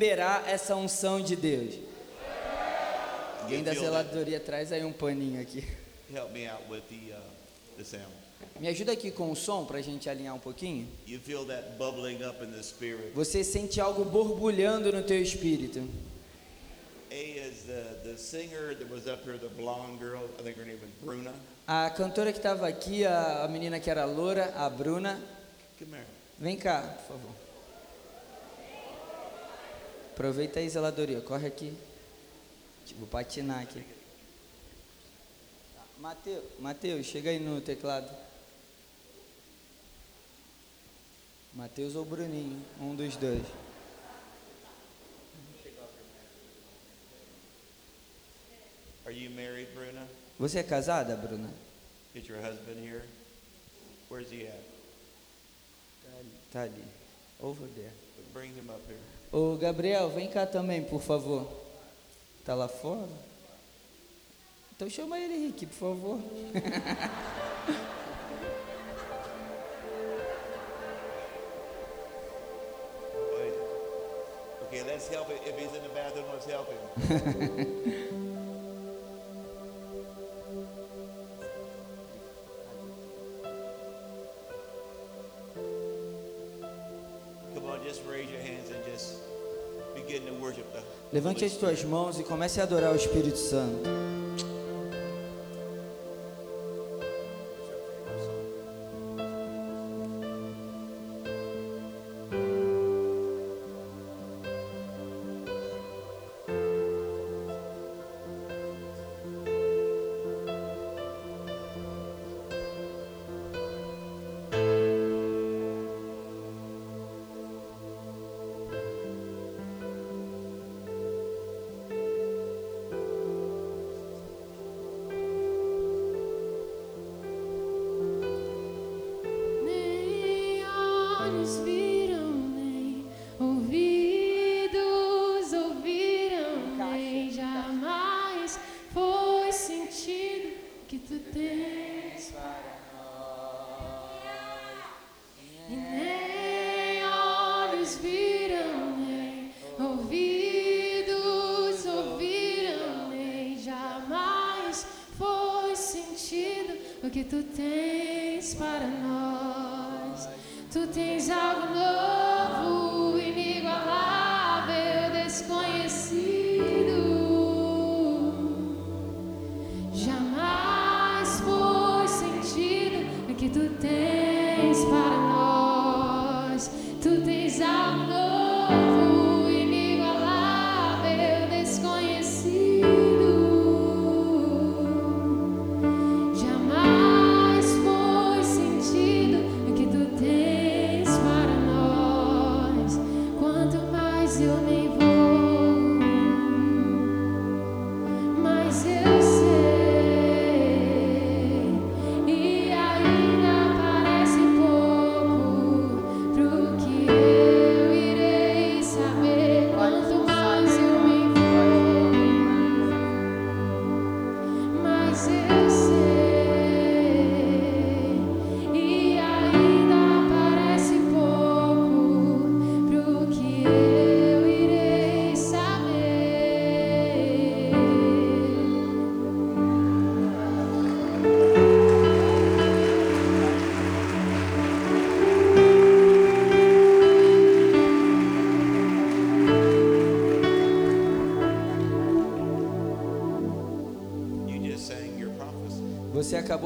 liberar essa unção de Deus. Alguém da zeladoria traz aí um paninho aqui. Help me out with the, uh, the sound. Me ajuda aqui com o som pra gente alinhar um pouquinho. You feel that bubbling up in the spirit. Você sente algo borbulhando no teu espírito. A is the, the singer that was up here, the blonde girl. I think her name was Bruna. A cantora que estava aqui, a, a menina que era loura, a Bruna, Come here. vem cá, por favor. Aproveita aí, zeladoria, corre aqui. Vou patinar aqui. Mateus, Mateus, chega aí no teclado. Mateus ou Bruninho, um dos dois. Are you married, Bruna? Você é casada, Bruna? Is your husband here? Where's he at? Tá ali. Tá ali. Over there. Bring him up here. Ô Gabriel, vem cá também, por favor. Tá lá fora? Então chama ele, Henrique, por favor. Wait. Okay, let's help him. If he's in the bathroom, let's help him. Levante as tuas mãos e comece a adorar o Espírito Santo. Que tu tens para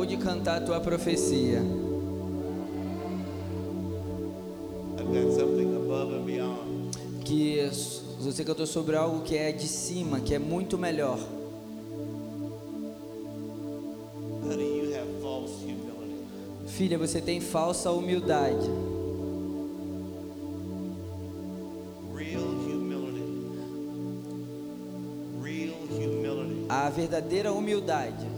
acabou de cantar a tua profecia. Que você cantou sobre algo que é de cima, que é muito melhor. Filha, você tem falsa humildade. A verdadeira humildade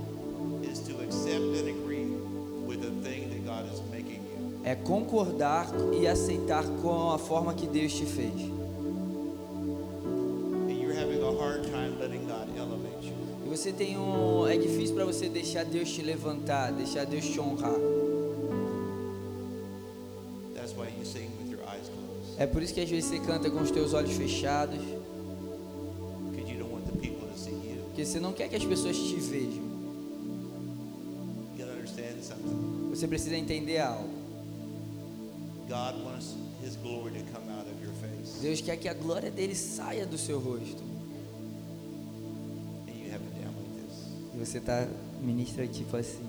é concordar e aceitar com a forma que Deus te fez. E você tem um. É difícil para você deixar Deus te levantar, deixar Deus te honrar. É por isso que às vezes você canta com os teus olhos fechados, porque você não quer que as pessoas te vejam. Você precisa entender algo. Deus quer que a glória dele saia do seu rosto. E você tá ministra tipo assim.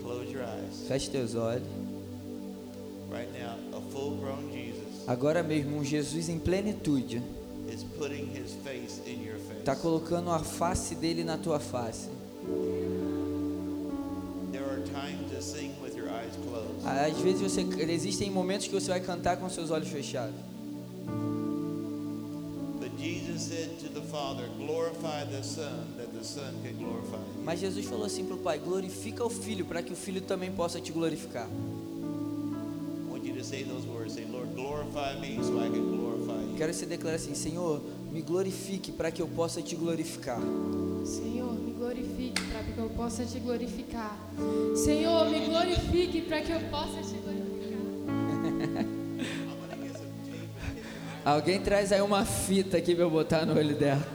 Close your eyes. Feche teus olhos. Right now, a full-grown Jesus Agora mesmo um Jesus em plenitude is putting His face in your face. está colocando a face dele na tua face. There are times to sing Às vezes você existem momentos que você vai cantar com seus olhos fechados. Mas Jesus falou assim para o Pai: glorifica o Filho, para que o Filho também possa te glorificar. I want you to say those words. Say, Lord, glorify me so I can glorify you. Quero que você declare assim: Senhor, me glorifique para que eu possa te glorificar. Senhor, possa te glorificar. Senhor, me glorifique para que eu possa te glorificar. Alguém traz aí uma fita aqui para eu botar no olho dela.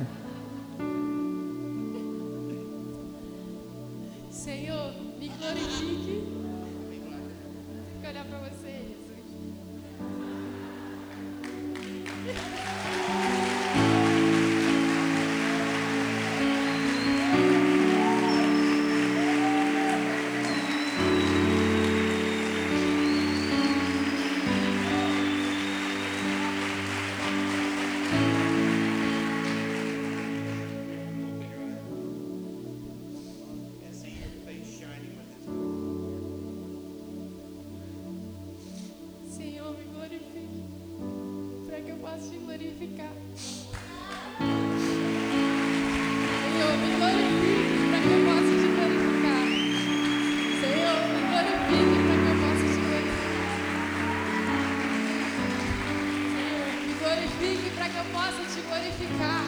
Glorificar.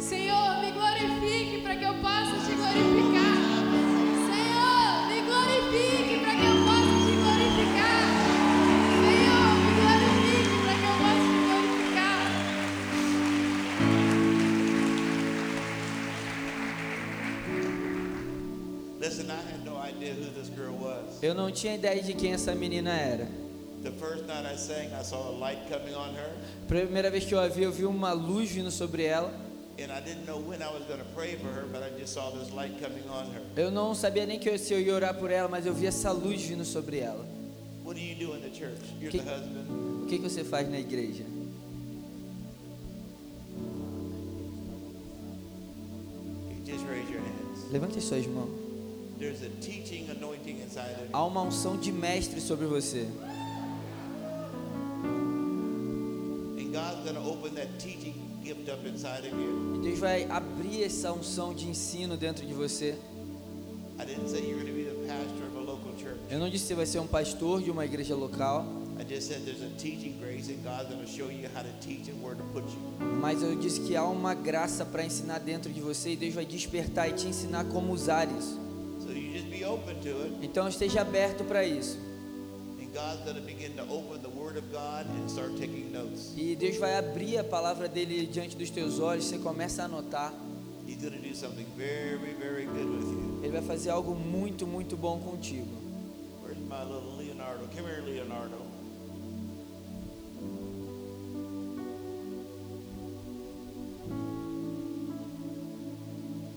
Senhor, me glorifique para que eu possa te glorificar. Senhor, me glorifique para que eu possa te glorificar. Senhor, me glorifique para que eu possa te glorificar. Listen, I had no idea who this girl was. Eu não tinha ideia de quem essa menina era. Primeira vez que eu a vi, eu vi uma luz vindo sobre ela. Eu não sabia nem que eu, se eu ia orar por ela, mas eu vi essa luz vindo sobre ela. What do you do in the church? You're Que- the husband. O que, que você faz na igreja? You just raise your hands. Levante as suas mãos. Há uma unção de mestre sobre você. E Deus vai abrir essa unção de ensino dentro de você. Eu não disse que você vai ser um pastor de uma igreja local, mas eu disse que há uma graça para ensinar dentro de você e Deus vai despertar e te ensinar como usar isso. Então esteja aberto para isso. E Deus vai abrir a palavra dele diante dos teus olhos, você começa a anotar. Ele vai fazer algo muito, muito bom contigo. Where's my little Leonardo? Come here, Leonardo.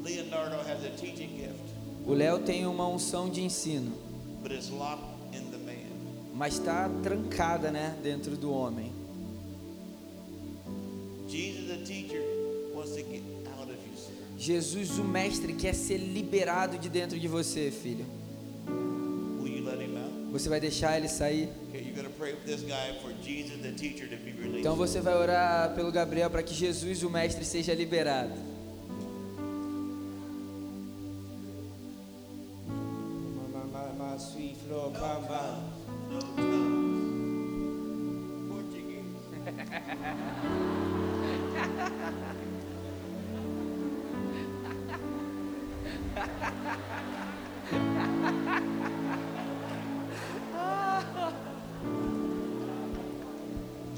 Leonardo has a teaching gift, O Léo tem uma unção de ensino, but it's locked. Mas está trancada, né, dentro do homem. Jesus, o mestre, quer ser liberado de dentro de você, filho. Você vai deixar ele sair? Então você vai orar pelo Gabriel para que Jesus, o mestre, seja liberado.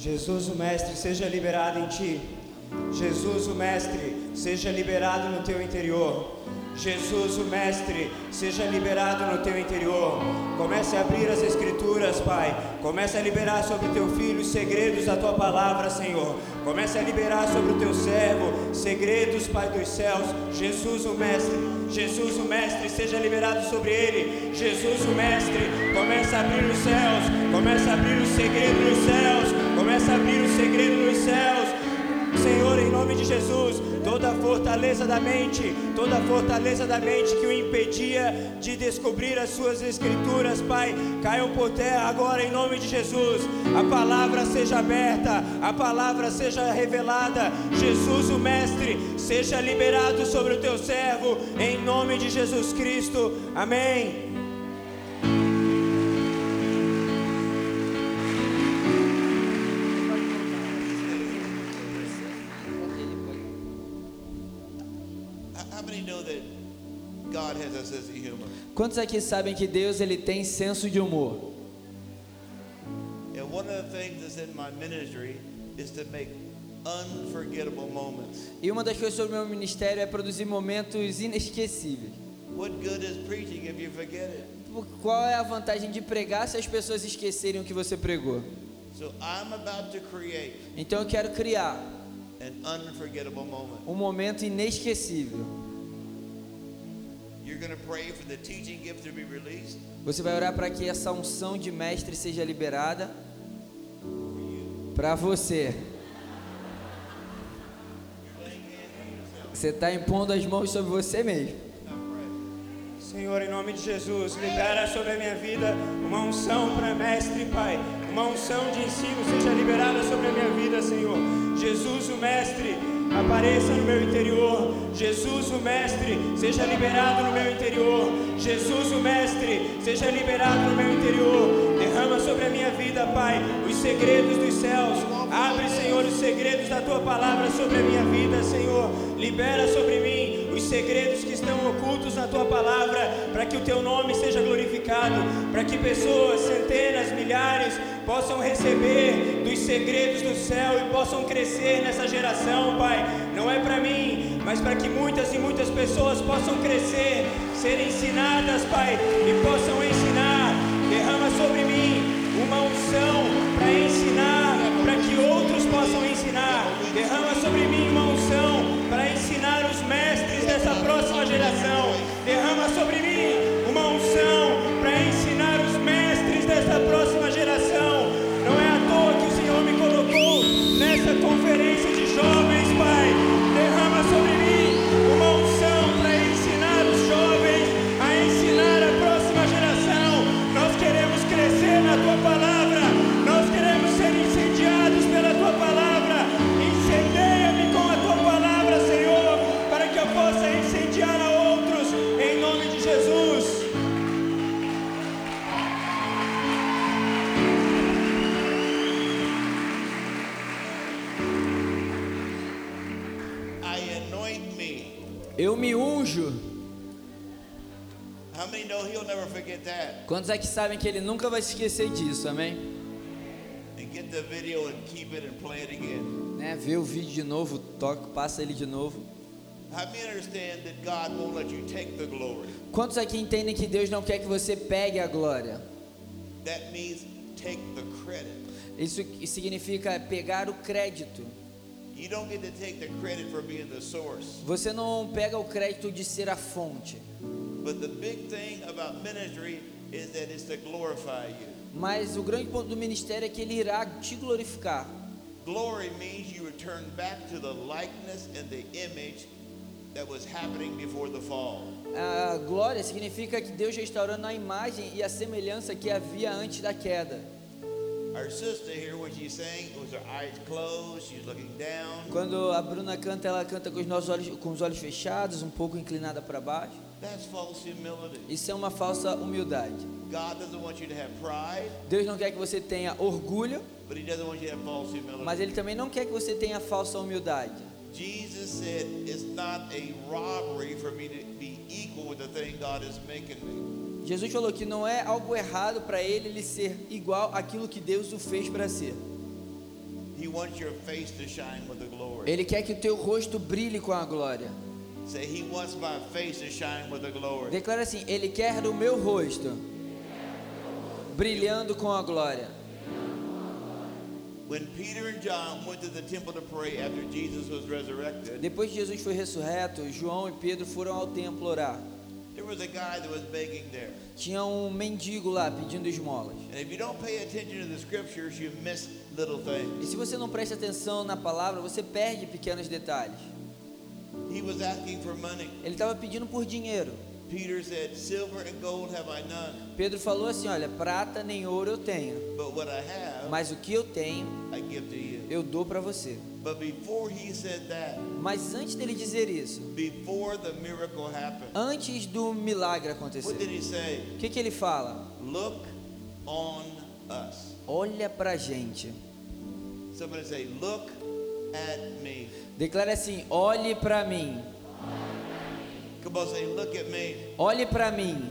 Jesus o Mestre seja liberado em ti. Jesus o Mestre seja liberado no teu interior. Jesus o Mestre seja liberado no teu interior. Comece a abrir as Escrituras, Pai. Comece a liberar sobre teu filho os segredos da tua palavra, Senhor. Comece a liberar sobre o teu servo segredos, Pai dos céus. Jesus o Mestre, Jesus o Mestre seja liberado sobre ele. Jesus o Mestre, comece a abrir os céus. Comece a abrir o segredo dos céus. Comece a abrir o segredo dos céus. Senhor, em nome de Jesus, toda a fortaleza da mente, toda a fortaleza da mente que o impedia de descobrir as suas escrituras, Pai, caiam por terra agora em nome de Jesus. A palavra seja aberta, a palavra seja revelada. Jesus, o Mestre, seja liberado sobre o teu servo, em nome de Jesus Cristo. Amém. Quantos aqui sabem que Deus ele tem senso de humor? E uma das coisas sobre o meu ministério é produzir momentos inesquecíveis. What good is preaching if you forget it? Qual é a vantagem de pregar se as pessoas esquecerem o que você pregou? So I'm about to create Então eu quero criar an unforgettable moment. um momento inesquecível. Você vai orar para que essa unção de mestre seja liberada para você. Você está impondo as mãos sobre você mesmo. Senhor, em nome de Jesus, libera sobre a minha vida uma unção para mestre, Pai. Uma unção de ensino seja liberada sobre a minha vida, Senhor. Jesus, o Mestre, apareça no meu interior. Jesus, o Mestre, seja liberado no meu interior. Jesus, o Mestre, seja liberado no meu interior. Derrama sobre a minha vida, Pai, os segredos dos céus. Abre, Senhor, os segredos da tua palavra sobre a minha vida, Senhor. Libera sobre mim os segredos que estão ocultos na tua palavra, para que o teu nome seja glorificado, para que pessoas, centenas, milhares, possam receber dos segredos do céu e possam crescer nessa geração, Pai. Não é para mim, mas para que muitas e muitas pessoas possam crescer, serem ensinadas, Pai, e possam ensinar. Derrama sobre mim uma unção para ensinar, próxima geração. Derrama sobre mim Quantos é que sabem que ele nunca vai se esquecer disso, amém? And get the video and keep it and play it again. Né? Vê o vídeo de novo, toca, passa ele de novo. Quantos aqui entendem que Deus não quer que você pegue a glória? That means take the credit. Isso significa pegar o crédito. Você não pega o crédito de ser a fonte. But the big thing about ministry Mas o grande ponto do ministério é que ele irá te glorificar. Glory means you return back to the likeness and the image that was happening before the fall. A glória significa que Deus restaurando a imagem e a semelhança que havia antes da queda. Our sister here, what she's saying, was her eyes closed, she's looking down. Quando a Bruna canta, ela canta com os nossos olhos, com os olhos fechados, um pouco inclinada para baixo. That's false humility. Isso é uma falsa humildade. Deus não quer que você tenha orgulho, mas Ele também não quer que você tenha falsa humildade. Jesus said, It's not a robbery for me to be equal with the thing God is making me. Jesus falou que não é algo errado para ele ele ser igual àquilo que Deus o fez para ser. Ele quer que o teu rosto brilhe com a glória. Say, He wants my face to shine with the glory. Declara assim: Ele quer o meu rosto brilhando com a glória. When Peter and John went to the temple to pray after Jesus was resurrected, Depois que Jesus foi ressurreto, João e Pedro foram ao templo orar. there was a guy that was begging there. Tinha um mendigo lá pedindo esmolas. And if you don't pay attention to the scriptures, you miss little things. E se você não presta atenção na palavra, você perde pequenos detalhes. Ele estava pedindo por dinheiro. Peter said, Silver and gold have I none, Pedro falou assim: Olha, prata nem ouro eu tenho, but what I have, mas o que eu tenho, I give to you. eu dou para você. But before he said that, Mas antes dele dizer isso, before the miracle happened, antes do milagre what acontecer, did he say? o que, que ele fala? Look on us. Olha pra gente. Somebody say, Look at me. Declara assim: Olhe pra mim. Come on, say, Look at me. Olhe pra mim.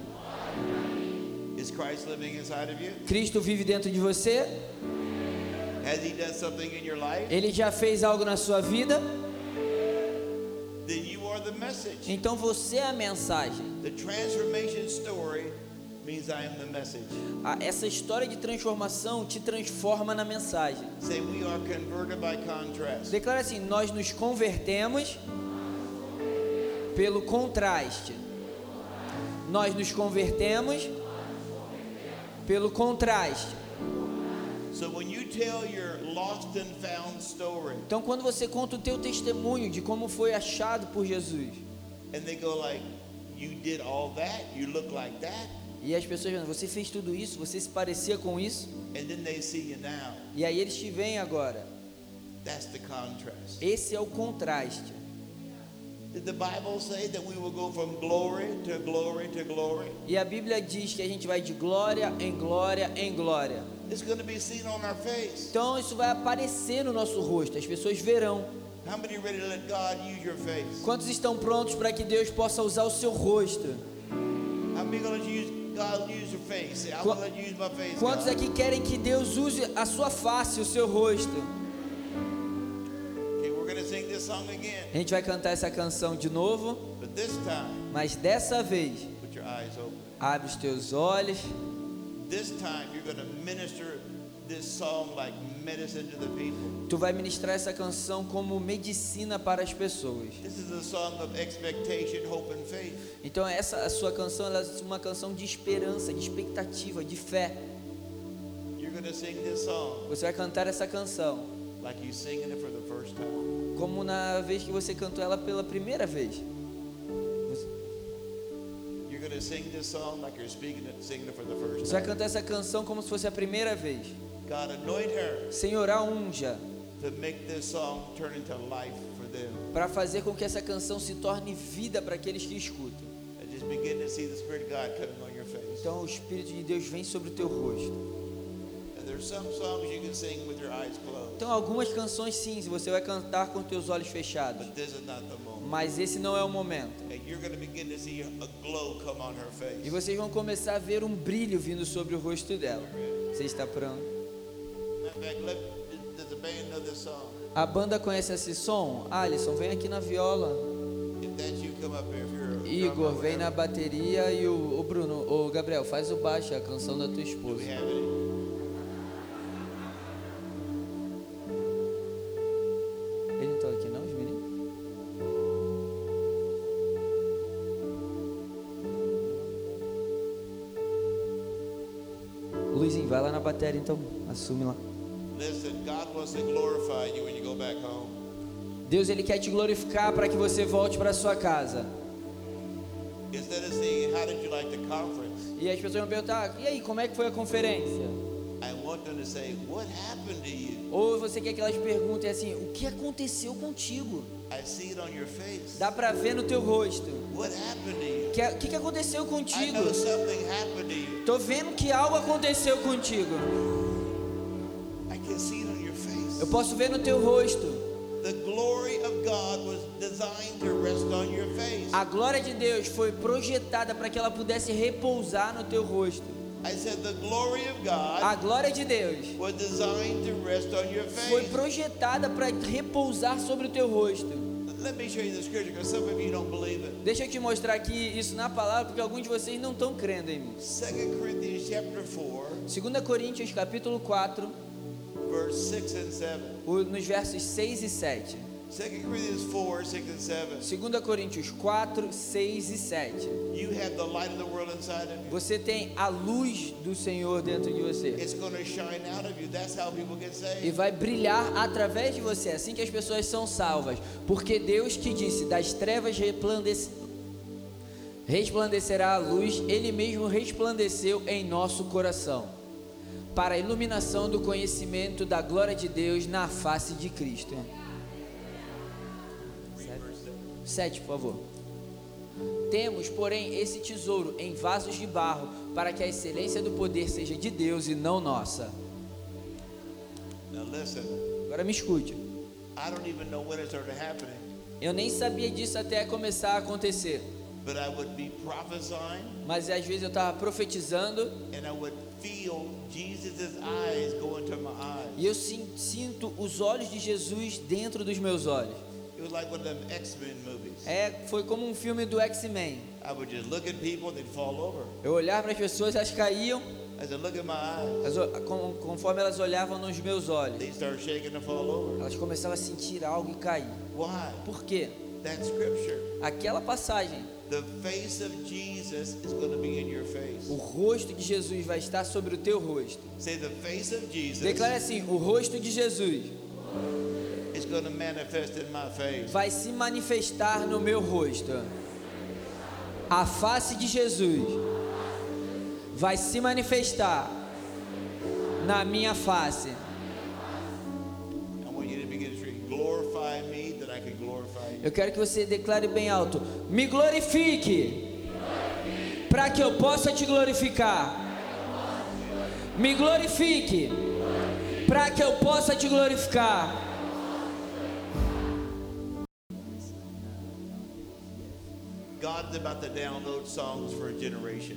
Is Christ living inside of you? Cristo vive dentro de você? Has he done something in your life? Ele já fez algo na sua vida? Then you are the message. Então você é a mensagem. The transformation story means I am the message. Ah, Essa história de transformação te transforma na mensagem. Say, We are converted by contrast. Declara assim: Nós nos convertemos pelo contraste. Nós nos convertemos pelo contraste. Então, quando você conta o teu testemunho de como foi achado por Jesus, and they go like, You did all that, you look like that, e as pessoas dizem, você fez tudo isso, você se parecia com isso, e aí eles te veem agora. Esse é o contraste. E a Bíblia diz que a gente vai de glória em glória em glória. It's going to be seen on our face. Então isso vai aparecer no nosso rosto, as pessoas verão. Quantos estão prontos para que Deus possa usar o seu rosto? I'm going to use. Quantos aqui querem que Deus use a sua face, o seu rosto? A gente vai cantar essa canção de novo, mas dessa vez, abre os teus olhos. This time, you're going to minister this song like medicine to the people. Tu vai ministrar essa canção como medicina para as pessoas. This is a song of expectation, hope, and faith. Então essa a sua canção é uma canção de esperança, de expectativa, de fé. You're going to sing this song Você vai cantar essa canção like you singing it for the first time. como na vez que você cantou ela pela primeira vez. Você- You're going to sing this song like you're speaking it, singing it for the first Você vai cantar essa canção como se fosse a primeira vez. God, anoint her Senhor, a unja to make this song turn into life for them. para fazer com que essa canção se torne vida para aqueles que escutam. And just begin to see the Spirit of God coming on your face. Então o Espírito de Deus vem sobre o teu rosto. Então algumas canções sim, você vai cantar com teus olhos fechados. Mas esse não é o momento. E vocês vão começar a ver um brilho vindo sobre o rosto dela. Você está pronto? Matter of fact, let, does the band know this song? A banda conhece esse som? Alisson, vem aqui na viola. If that's you, come up here. If you're a Igor, drummer, vem na bateria e o, o Bruno, o Gabriel, faz o baixo, a canção da tua Do esposa. we have any? Meninos? Luizinho, vai lá na bateria então, assume lá. Deus ele quer te glorificar para que você volte para sua casa. E as pessoas vão perguntar: "E aí, como é que foi a conferência?" Ou você quer que elas perguntem assim: "O que aconteceu contigo?" Dá para ver no teu rosto. You? Que- O que, que aconteceu contigo? Tô vendo que algo aconteceu contigo. Posso ver no teu rosto. A glória de Deus foi projetada para que ela pudesse repousar no teu rosto. A glória de Deus foi projetada para repousar sobre o teu rosto. Deixa eu te mostrar aqui isso na palavra, porque alguns de vocês não estão crendo em mim. 2 Corinthians chapter 4, 2 Coríntios capítulo 4, nos versos 6 e 7. 2 Corinthians 4, 6 and 7. 2 Coríntios 4, 6 e 7. You have the light of the world inside of you. Você tem a luz do Senhor dentro de você. E vai brilhar através de você, É assim que as pessoas são salvas. Porque Deus que disse: das trevas resplandece... resplandecerá a luz, Ele mesmo resplandeceu em nosso coração, para a iluminação do conhecimento da glória de Deus na face de Cristo. Sete, por favor. Temos, porém, esse tesouro em vasos de barro, para que a excelência do poder seja de Deus e não nossa. Agora me escute. Eu nem sabia disso até começar a acontecer. But I would be prophesying Mas às vezes eu estava profetizando and I would feel Jesus' eyes go into my eyes. e eu sin- sinto os olhos de Jesus dentro dos meus olhos. It was like one of them X-Men movies. É, foi como um filme do X-Men. I. Eu olhava para as pessoas, elas caíam, I said, look at my eyes. as com- conforme elas olhavam nos meus olhos, They start shaking and fall over. elas começavam a sentir algo e cair. Why? Por quê? That scripture. Aquela passagem, The face of Jesus is going to be in your face. o rosto de Jesus vai estar sobre o teu rosto. Say the face of Jesus Declare assim: o rosto de Jesus is going to manifest in my face. vai se manifestar no meu rosto. A face de Jesus vai se manifestar na minha face. Eu quero que você declare bem alto: Me glorifique, para que eu possa te glorificar. Me glorifique, para que eu possa te glorificar.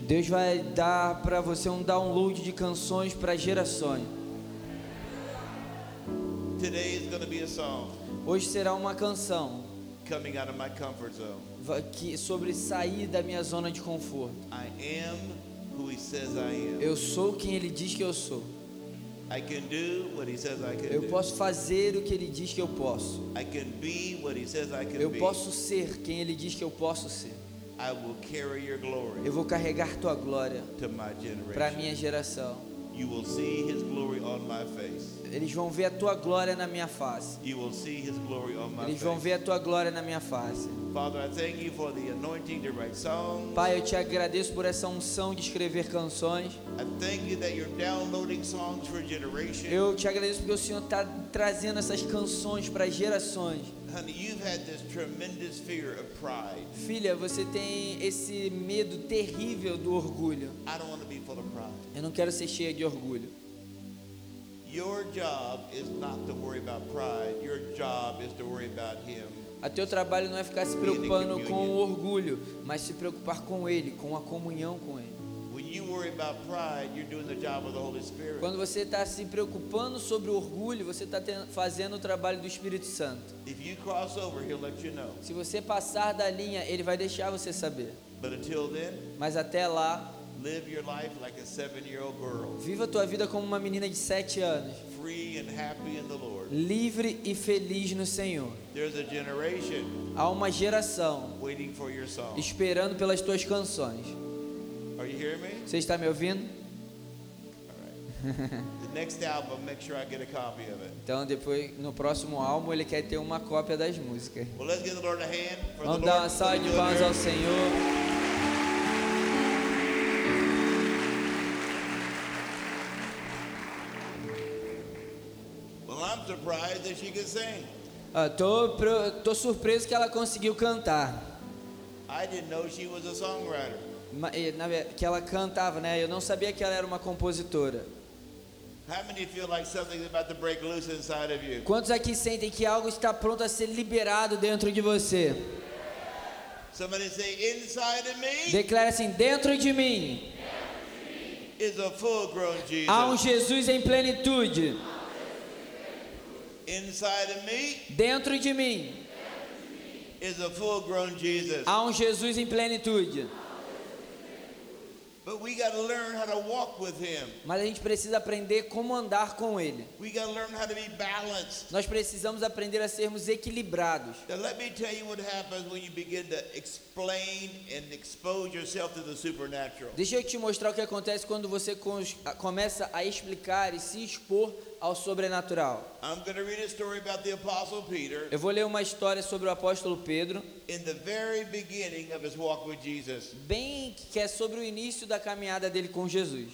Deus vai dar para você um download de canções para gerações. Hoje será uma canção coming out of my comfort zone. que sobre sair da minha zona de conforto. I am who He says I am. Eu sou quem ele diz que eu sou. I can do what He says I can Eu posso fazer o que ele diz que eu posso. I can be what He says I can Eu posso ser quem ele diz que eu posso ser. I will carry your glory Eu vou carregar tua glória para minha geração. You will see His glory on my face. Eles vão ver a tua glória na minha face. You will see His glory on my Eles vão face. ver a tua glória na minha face. Father, I thank you for the anointing to write songs. Pai, eu te agradeço por essa unção de escrever canções. I thank you that you're downloading songs for generation. Eu te agradeço porque o Senhor está trazendo essas canções para gerações. Honey, you've had this tremendous fear of pride. Filha, você tem esse medo terrível do orgulho. I don't want to be full of pride. Eu não quero ser cheia de orgulho. Your job is not to worry about pride. Your job is to worry about Him. A teu trabalho não é ficar se preocupando com o orgulho, mas se preocupar com Ele, com a comunhão com Ele. Quando você está se preocupando sobre o orgulho, você está fazendo o trabalho do Espírito Santo. Se você passar da linha, Ele vai deixar você saber. But until then, Mas até lá, live your life like a seven-year-old girl, viva a tua vida como uma menina de sete anos, free and happy in the Lord. livre e feliz no Senhor. There's a generation Há uma geração waiting for your song. esperando pelas tuas canções. Are you hearing me? Você está me ouvindo? All right. the next album, make sure I get a copy of it. Então, depois, no próximo álbum, ele quer ter uma cópia das músicas. Vamos dar uma salva de palmas ao Senhor. Was a songwriter. Ma- e, na ve- Que ela cantava, né? Eu não sabia que ela era uma compositora. Quantos aqui sentem que algo está pronto a ser liberado dentro de você? Somebody say, inside of me, Declare assim: dentro de mim is a full grown Jesus. Há um Jesus em plenitude. Inside of me Dentro de mim, is a full grown Jesus. há um Jesus em plenitude. But we got to learn how to walk with him. Mas a gente precisa aprender como andar com Ele. We got to learn how to be balanced. Nós precisamos aprender a sermos equilibrados. Now, let me tell you what happens when you begin to explain and expose yourself to the supernatural. Deixa eu te mostrar o que acontece quando você começa a explicar e se expor ao sobrenatural. Eu vou ler uma história sobre o apóstolo Pedro, in the very beginning of his walk with Jesus. bem que é sobre o início da caminhada dele com Jesus.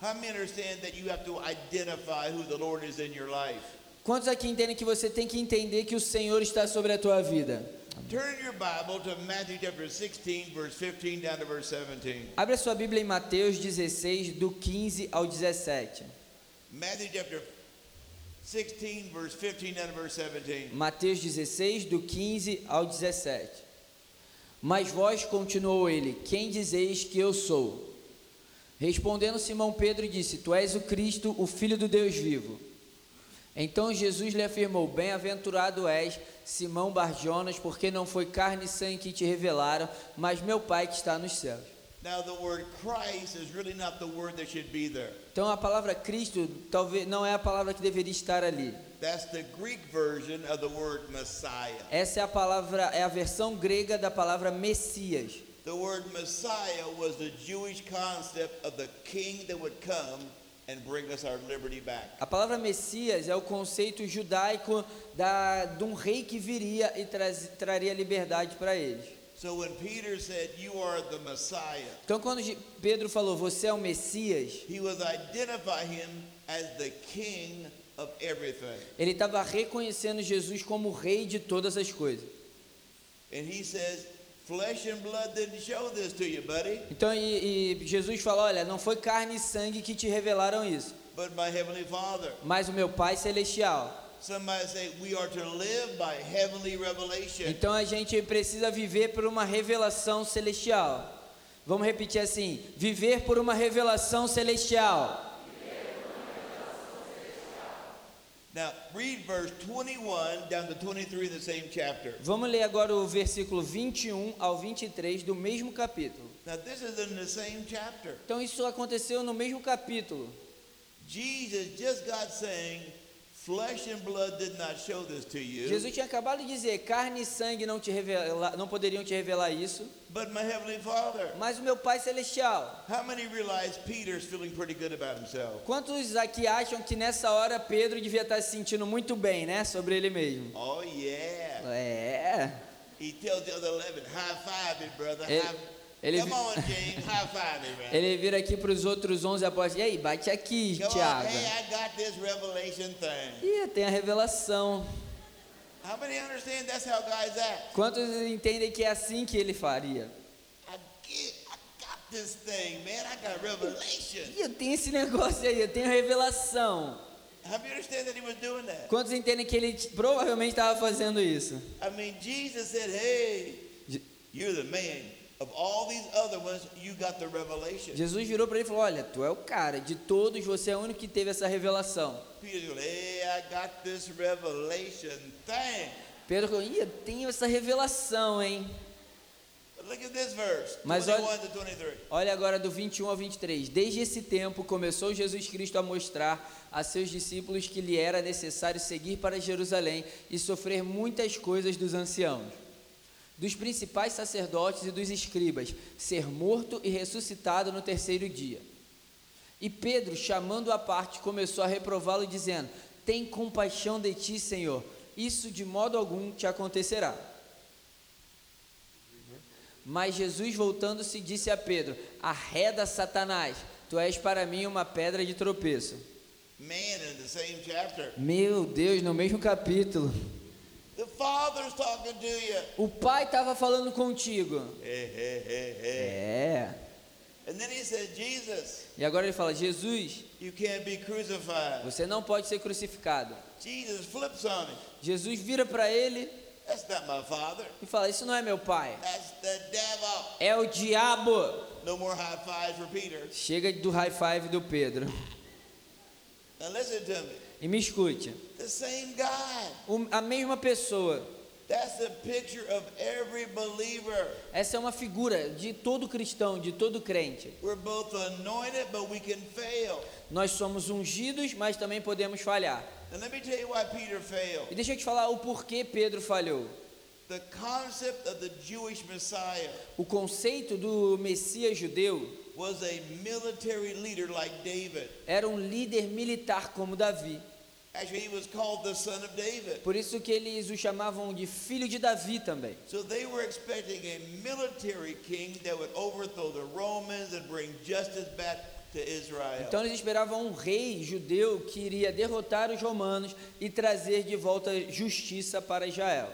How many understand that you have to identify who the Lord is in your life? Quantos aqui entendem que você tem que entender que o Senhor está sobre a tua vida? Turn your Bible to Matthew chapter 16, verse 15 down to verse 17. Abre a sua Bíblia em Mateus 16, do 15 ao 17. Matthew chapter 16, verse 15 down to verse 17. Mateus 16, do 15 ao 17. Mas vós, continuou ele, quem dizeis que eu sou? Respondendo Simão Pedro disse: Tu és o Cristo, o Filho do Deus vivo. Então Jesus lhe afirmou: Bem-aventurado és, Simão Barjonas, porque não foi carne e sangue que te revelaram, mas meu Pai que está nos céus. Now, the word Christ is really not the word that should be there. Então a palavra Cristo talvez não é a palavra que deveria estar ali. That's the Greek version of the word Messiah. Essa é a palavra, é a versão grega da palavra Messias. The word Messiah was the Jewish concept of the king that would come and bring us our liberty back. A palavra Messias é o conceito judaico da, de um rei que viria e traz, traria liberdade para eles. So when Peter said, You are the Messiah, Então, quando Pedro falou, Você é o Messias, he was identifying him as the king of everything. ele estava reconhecendo Jesus como o rei de todas as coisas. And he says, Flesh and blood didn't show this to you, buddy, Então, e, e Jesus fala: Olha, não foi carne e sangue que te revelaram isso, mas o meu Pai celestial. Somebody say, We are to live by heavenly revelation. Então a gente precisa viver por uma revelação celestial. Vamos repetir assim: viver por uma revelação celestial. Now, read verse 21 down to 23 in the same chapter. Vamos ler agora o versículo 21 ao 23 do mesmo capítulo. Now, this is in the same chapter. Então isso aconteceu no mesmo capítulo. Jesus just got saying, Flesh and blood did not show this to you, Jesus tinha acabado de dizer: carne e sangue não, te revela, não poderiam te revelar isso, but my heavenly Father. mas o meu Pai celestial. How many realize Peter's feeling pretty good about himself? Quantos aqui acham que nessa hora Pedro devia estar se sentindo muito bem, né, sobre ele mesmo? Oh, yeah. É. He tells the other 11, high five it, brother. Ele- High- ele- man. Ele vira aqui para os outros 11 apóstolos: e aí, bate aqui, Tiago. hey. Ih, tem a revelação. Quantos entendem que é assim que ele faria? Ih, eu tenho esse negócio aí, eu tenho revelação. Doing that? Quantos entendem que ele provavelmente estava fazendo isso? I mean, Jesus said, hey, you're the man. Of all these other ones, you got the revelation. Jesus virou para ele e falou: Olha, tu é o cara, de todos você é o único que teve essa revelação. Peter goes, hey, I got this revelation thing. Pedro falou: Ih, eu tenho essa revelação, hein? But look at this verse, Mas 21 olha- to 23. Olha agora do 21 ao 23. Desde esse tempo começou Jesus Cristo a mostrar a seus discípulos que lhe era necessário seguir para Jerusalém e sofrer muitas coisas dos anciãos, dos principais sacerdotes e dos escribas, ser morto e ressuscitado no terceiro dia. E Pedro, chamando-o à parte, começou a reprová-lo, dizendo: Tem compaixão de ti, Senhor, isso de modo algum te acontecerá. Mas Jesus, voltando-se, disse a Pedro: Arreda, Satanás, tu és para mim uma pedra de tropeço. Man, in the same chapter, Meu Deus, no mesmo capítulo. O Pai estava falando contigo. Hey, hey, hey, hey. É. E agora ele fala: Jesus, você não pode ser crucificado. Jesus vira para ele. That's not my father. e fala: Isso não é meu pai, é o diabo. No more high fives for Peter. Chega do high five do Pedro. Now listen to me. E me escute: The same God. a mesma pessoa. That's the picture of every believer. Essa é uma figura de todo cristão, de todo crente. We're both anointed, but we can fail. Nós somos ungidos, mas também podemos falhar. And let me tell you why Peter failed. E deixa eu te falar o porquê Pedro falhou. The concept of the Jewish Messiah O conceito do Messias judeu was a military leader like David. era um líder militar como Davi. Actually, he was called the son of David. Por isso que eles o chamavam de filho de Davi também. So they were expecting a military king that would overthrow the Romans and bring justice back to Israel. Então eles esperavam um rei judeu que iria derrotar os romanos e trazer de volta justiça para Israel.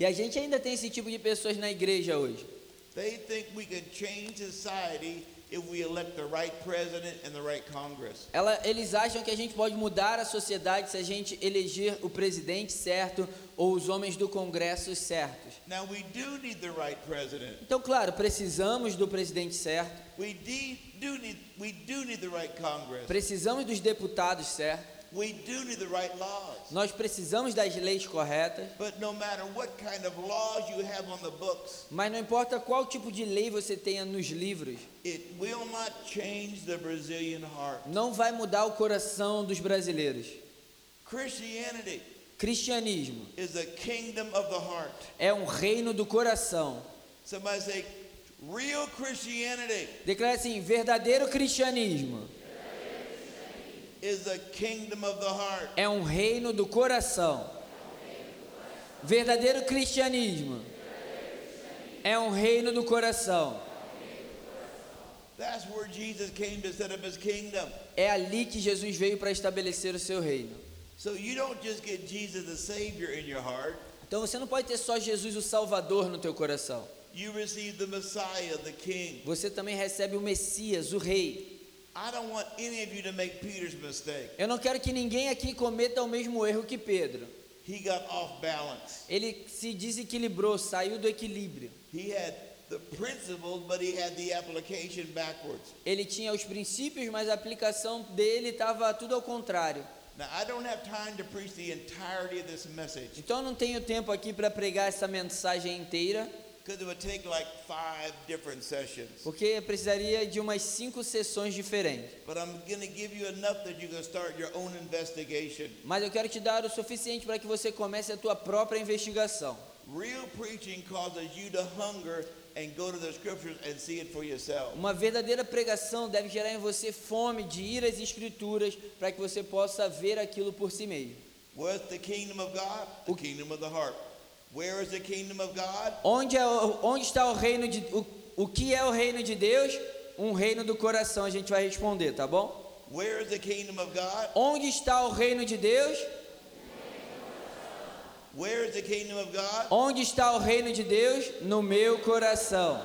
E a gente ainda tem esse tipo de pessoas na igreja hoje. They think we can change society if we elect the right president and the right Congress. Ela- eles acham que a gente pode mudar a sociedade se a gente eleger o presidente certo ou os homens do Congresso certos. Now we do need the right president. Então, claro, precisamos do presidente certo, We do need we do need the right Congress. precisamos dos deputados certos, We do need the right laws. nós precisamos das leis corretas, But no matter what kind of laws you have on the books, mas não importa qual tipo de lei você tenha nos livros, it will not change the Brazilian heart. não vai mudar o coração dos brasileiros. Christianity Cristianismo is a kingdom of the heart. é um reino do coração. Somebody say, real Christianity Declara assim: verdadeiro cristianismo is a kingdom of the heart. É um reino do coração. Verdadeiro cristianismo é um reino do coração. That's where Jesus came to set up his kingdom. É ali que Jesus veio para estabelecer o seu reino. So you don't just get Jesus the Savior in your heart, Então você não pode ter só Jesus o Salvador no teu coração. Você também recebe o Messias, o Rei. I don't want any of you to make Peter's mistake. Eu não quero que ninguém aqui cometa o mesmo erro que Pedro. He got off balance. Ele se desequilibrou, saiu do equilíbrio. He had the principles, but he had the application backwards. Ele tinha os princípios, mas a aplicação dele estava tudo ao contrário. Now, I don't have time to preach the entirety of this message Então não tenho tempo aqui para pregar essa mensagem inteira, because it would take like five different sessions. porque precisaria de umas cinco sessões diferentes. But I'm going to give you enough that you can start your own investigation. Mas eu quero te dar o suficiente para que você comece a tua própria investigação. Real preaching causes you to hunger and go to the scriptures and see it for yourself. Uma verdadeira pregação deve gerar em você fome de ir às escrituras para que você possa ver aquilo por si mesmo. What's the kingdom of God? The kingdom of the heart. Where is the kingdom of God? Onde, é onde está o reino de o, o que é o reino de Deus? Um reino do coração, a gente vai responder, tá bom? Where is the kingdom of God? Onde está o reino de Deus? Where is the kingdom of God? Onde está o reino de Deus? No meu coração.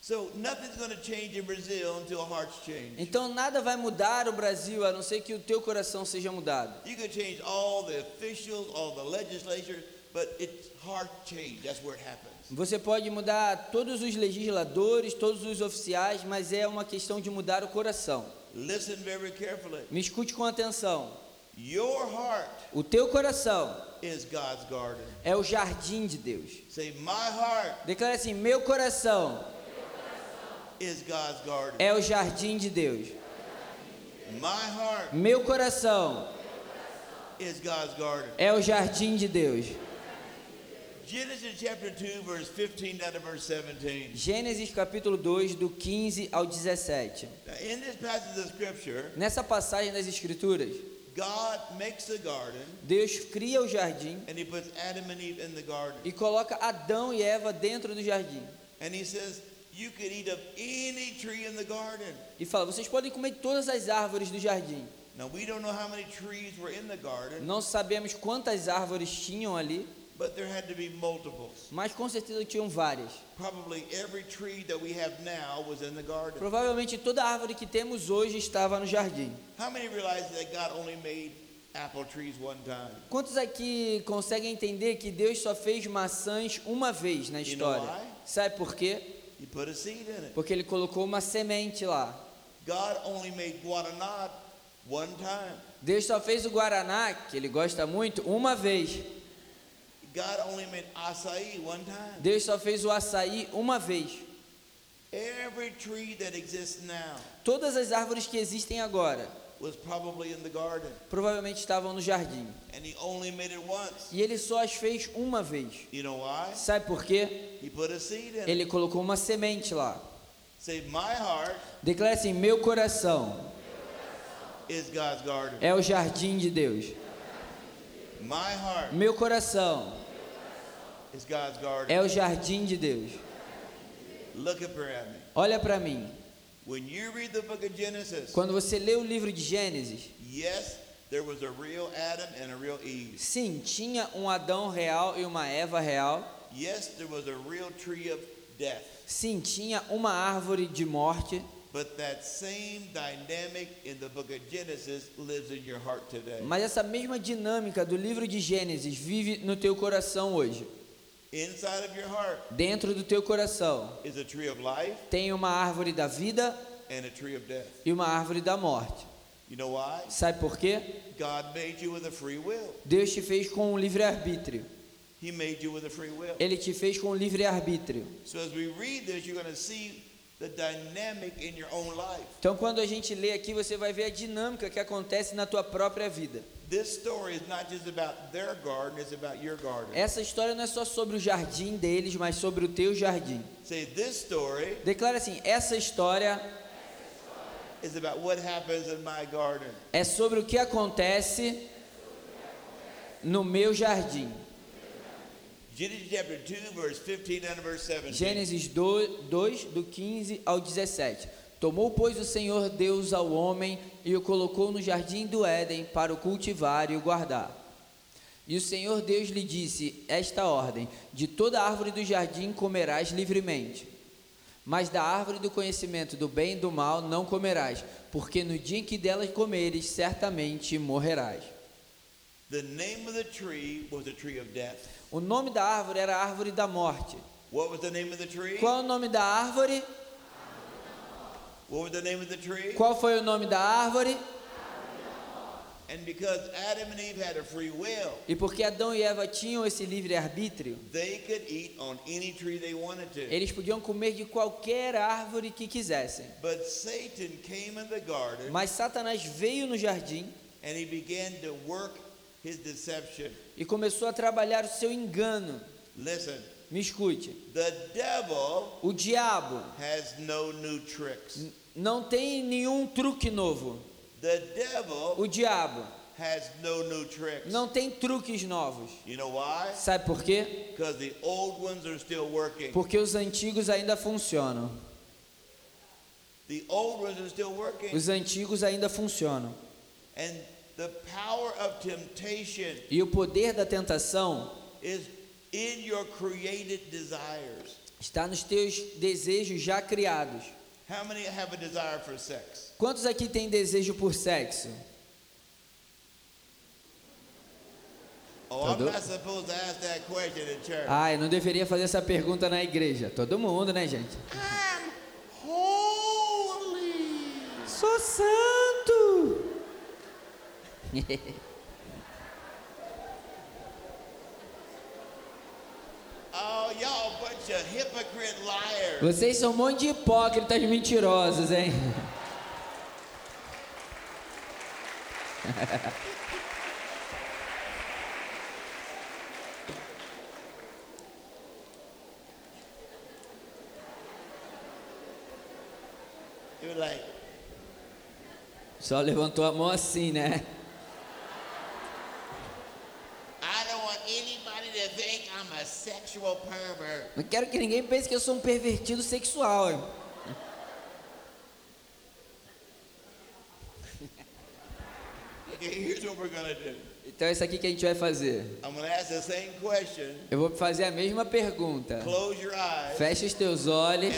So nothing's going to change in Brazil until hearts change. Então nada vai mudar o Brasil a não ser que o teu coração seja mudado. You can change all the officials, all the legislatures, but it's heart change. That's where it happens. Você pode mudar todos os legisladores, todos os oficiais, mas é uma questão de mudar o coração. Listen very carefully. Me escute com atenção. Your heart O teu coração is God's garden. é o jardim de Deus. Say, my heart Declara assim: meu coração is God's garden. é o jardim de Deus. My heart Meu coração is God's garden. é o jardim de Deus. Genesis chapter 2, verse 15 down to verse 17. Gênesis capítulo 2, do 15 ao 17. Now, in this passage of scripture, Nessa passagem das Escrituras, God makes a garden Deus cria o jardim and he puts Adam and Eve in the garden. e coloca Adão e Eva dentro do jardim. And he says, You could eat of any tree in the garden. E fala: vocês podem comer todas as árvores do jardim. Now, we don't know how many trees were in the garden, Não sabemos quantas árvores tinham ali, but there had to be multiples. mas com certeza tinham várias. Probably every tree that we have now was in the garden. Provavelmente toda árvore que temos hoje estava no jardim. How many realize that God only made apple trees one time. Quantos aqui conseguem entender que Deus só fez maçãs uma vez na You know história? why? Sabe por quê? He put a seed in it. Porque ele colocou uma semente lá. God only made guaraná one time. Deus só fez o guaraná, que ele gosta muito, uma vez. God only made one time. Deus só fez o açaí uma vez. Every tree that exists now Todas as árvores que existem agora was probably in the garden, provavelmente estavam no jardim. and He only made it once. E ele só as fez uma vez. You know why? Sabe por quê? He put a seed in it. Ele colocou uma semente lá. Say, my heart Declara assim: Meu coração is God's garden. é o jardim de Deus. My heart Meu coração. É o jardim de Deus. Olha para mim. When you read the book of Genesis, Quando você lê o livro de Gênesis, yes, there was a real Adam and a real Eve. sim, tinha um Adão real e uma Eva real. Yes, there was a real tree of death. Sim, tinha uma árvore de morte. But that same dynamic in the book of Genesis lives in your heart today. Mas essa mesma dinâmica do livro de Gênesis vive no teu coração hoje. Inside of your heart Dentro do teu coração is a tree of life tem uma árvore da vida and a tree of death. e uma árvore da morte. You know why? Sabe por quê? God made you with a free will. Deus te fez com um livre-arbítrio. He made you with a free will. Ele te fez com um livre-arbítrio. So as we read this, you're going to see Então, quando a gente lê aqui, você vai ver a dinâmica que acontece na tua própria vida. Essa história não é só sobre o jardim deles, mas sobre o teu jardim. Say, this story Declara assim: essa história is about what happens in my garden. é sobre o que acontece no meu jardim. Genesis chapter 2, verse 15 and verse 17. Gênesis 2, 2, do 15 ao 17. Tomou, pois, o Senhor Deus ao homem e o colocou no jardim do Éden para o cultivar e o guardar. E o Senhor Deus lhe disse esta ordem: De toda árvore do jardim comerás livremente, mas da árvore do conhecimento do bem e do mal não comerás, porque no dia em que dela comeres, certamente morrerás. The name of the tree was the tree of death. O nome da árvore era a árvore da morte. What was the name of the tree? Qual o nome da árvore? Qual foi o nome da árvore? And because Adam and Eve had a free will, E porque Adão e Eva tinham esse livre-arbítrio, they could eat on any tree they wanted to. eles podiam comer de qualquer árvore que quisessem. But Satan came in the garden Mas Satanás veio no jardim and he began to work his deception. e começou a trabalhar o seu engano. Listen, Me escute. the devil O diabo has no new tricks. não tem nenhum truque novo. The devil O diabo has no new tricks. não tem truques novos. You know why? Sabe por quê? Because the old ones are still working. Porque os antigos ainda funcionam. The old ones are still working. Os antigos ainda funcionam. And the power of temptation E o poder da tentação is in your created desires. está nos teus desejos já criados. How many have a desire for sex? Quantos aqui têm desejo por sexo? Oh. Ai, não deveria fazer essa pergunta na igreja. Todo mundo, né, gente? I'm holy. Sou santo. Vocês são um monte de hipócritas mentirosos, hein? Só levantou a mão assim, né? I don't want anybody to think I'm a sexual pervert. Não quero que ninguém pense que eu sou um pervertido sexual. Então é isso aqui que a gente vai fazer. Eu vou fazer a mesma pergunta. Fecha os teus olhos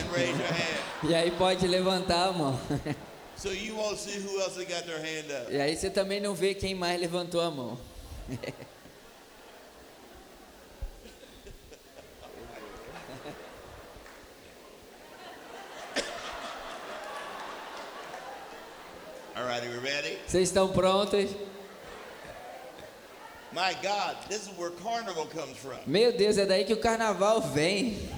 e aí pode levantar a mão. So you won't see who else has got their hand up. E aí você também não vê quem mais levantou a mão. All right, are we ready? Vocês estão prontos? My God, this is where carnival comes from. Meu Deus, é daí que o carnaval vem.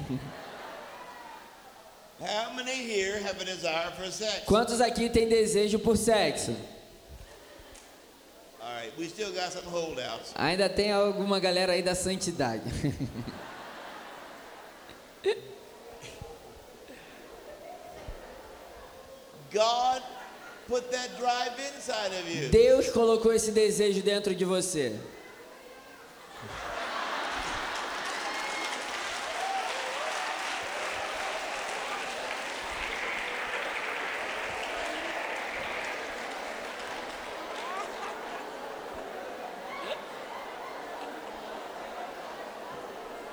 How many here have a desire for sex? Quantos aqui têm desejo por sexo? All right, we still got some holdouts. Ainda tem alguma galera aí da santidade. God Deus colocou esse desejo dentro de você.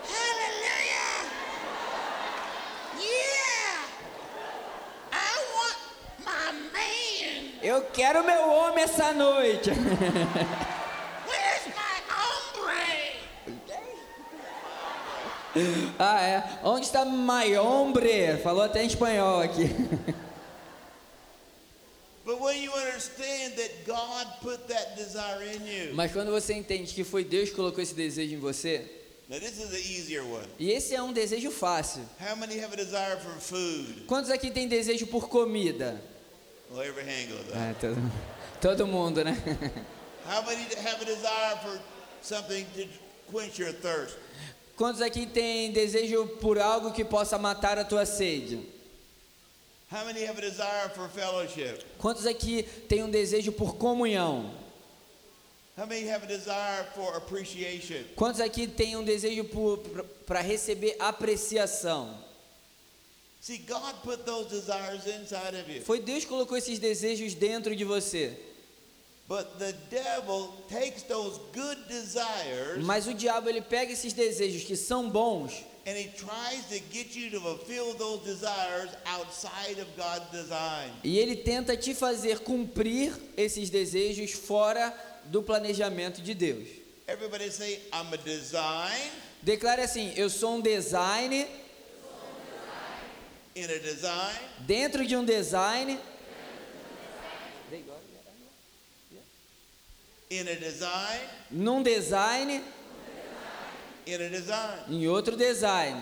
Hallelujah! Yeah! I want my man. Eu quero meu homem essa noite. Ah, é. Onde está my hombre? Falou até em espanhol aqui. But when you understand that God put that desire in you, Mas quando você entende que foi Deus que colocou esse desejo em você, now this is the easier one. e esse é um desejo fácil. How many have a desire for food? Quantos aqui têm desejo por comida? Well, every hand goes up. Todo, mundo, né? How many have a desire for something to quench your thirst? Quantos aqui têm desejo por algo que possa matar a tua sede? How many have a desire for fellowship? Quantos aqui têm um desejo por comunhão? How many have a desire for appreciation? Quantos aqui têm um desejo para receber apreciação? See, God put those desires inside of you. Foi Deus que colocou esses desejos dentro de você. Mas o diabo ele pega esses desejos que são bons and he tries to get you to fulfill those desires outside of God's design. e ele tenta te fazer cumprir esses desejos fora do planejamento de Deus. Everybody say, I'm a design Declare assim: eu sou um design in a design dentro de um design in a design num design in a design. em outro design.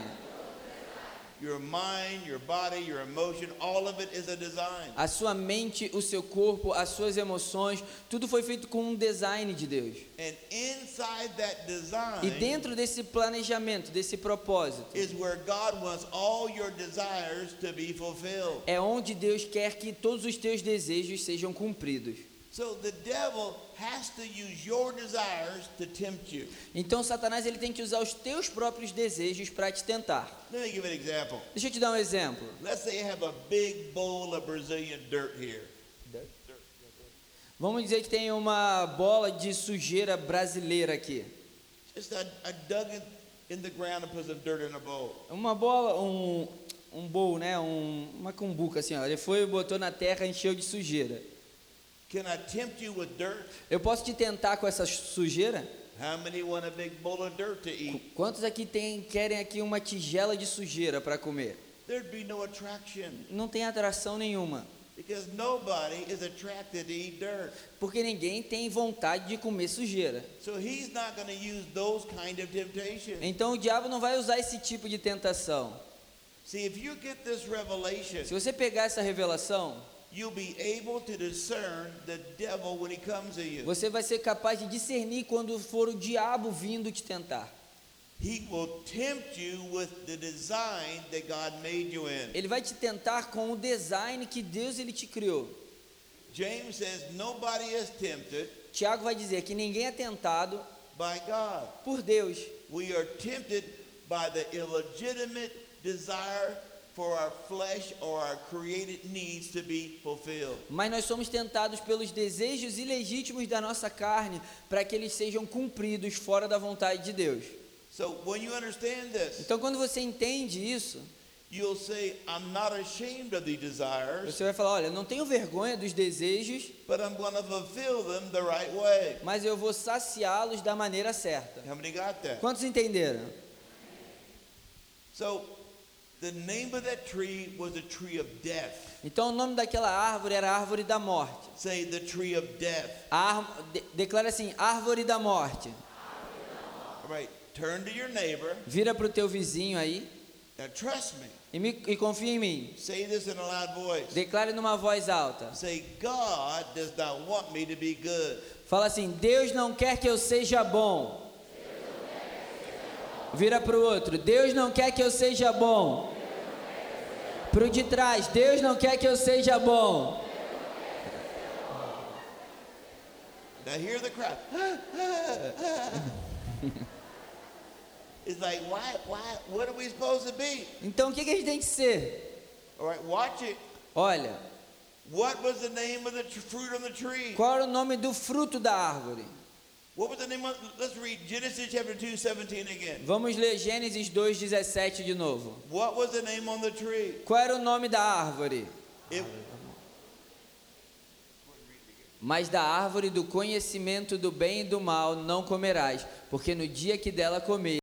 Your mind, your body, your emotion, all of it is a design. A sua mente, o seu corpo, as suas emoções, tudo foi feito com um design de Deus. And inside that design E dentro desse planejamento, desse propósito, is where God wants all your desires to be fulfilled. é onde Deus quer que todos os teus desejos sejam cumpridos. So the devil has to use your desires to tempt you. Então Satanás ele tem que usar os teus próprios desejos para te tentar. Let me give an example. Deixa eu te dar um exemplo. Let's say you have a big bowl of Brazilian dirt here. Vamos dizer que tem uma bola de sujeira brasileira aqui. Just I, I dug it in the ground and put some dirt in a bowl. Uma bola, um, um bowl, né? Um, uma cumbuca assim, ó. Ele foi, botou na terra, encheu de sujeira. Can I tempt you with dirt? Eu posso te tentar com essa sujeira? How many want a big bowl of dirt to eat? Quantos aqui tem, querem aqui uma tigela de sujeira para comer? There'd be no attraction Não tem atração nenhuma, because nobody is attracted to eat dirt. porque ninguém tem vontade de comer sujeira. So he's not going to use those kind of temptations. Então o diabo não vai usar esse tipo de tentação. See, if you get this revelation, Se você pegar essa revelação, you'll be able to discern the devil when he comes to you. você vai ser capaz de discernir quando for o diabo vindo te tentar. He will tempt you with the design that God made you in. Ele vai te tentar com o design que Deus ele te criou. James says nobody is tempted Tiago vai dizer que ninguém é tentado by God. por Deus. We are tempted by the illegitimate desire for our flesh or our created needs to be fulfilled. Mas nós somos tentados pelos desejos ilegítimos da nossa carne para que eles sejam cumpridos fora da vontade de Deus. So when you understand this, Então, quando você entende isso, You'll say, I'm not ashamed of the desires, Você vai falar: olha, não tenho vergonha dos desejos, but I'm going to fulfill them the right way. mas eu vou saciá-los da maneira certa. How many got that? Quantos entenderam? So, Então o nome daquela árvore era árvore da morte. Say, the tree of death. De- declara assim: árvore da morte. Right, turn to your neighbor. Vira para o teu vizinho aí Now, trust me. e, me, e confia em mim. Say this in a loud voice. Declare numa voz alta. Say, God does not want me to be good. Fala assim: Deus não quer que eu seja bom. Vira para o outro: Deus não quer que eu seja bom. Para o de trás: Deus não quer que eu seja bom. Now hear the crowd. it's like, why, why, what are we supposed to be? Então o que, que a gente tem que ser? All right, watch it. Olha, What was the name of the fruit on the tree? qual era o nome do fruto da árvore? Vamos ler Gênesis 2,17 de novo. What was the name on the tree? Qual era o nome da árvore? It, Mas da árvore do conhecimento do bem e do mal não comerás, porque no dia que dela comer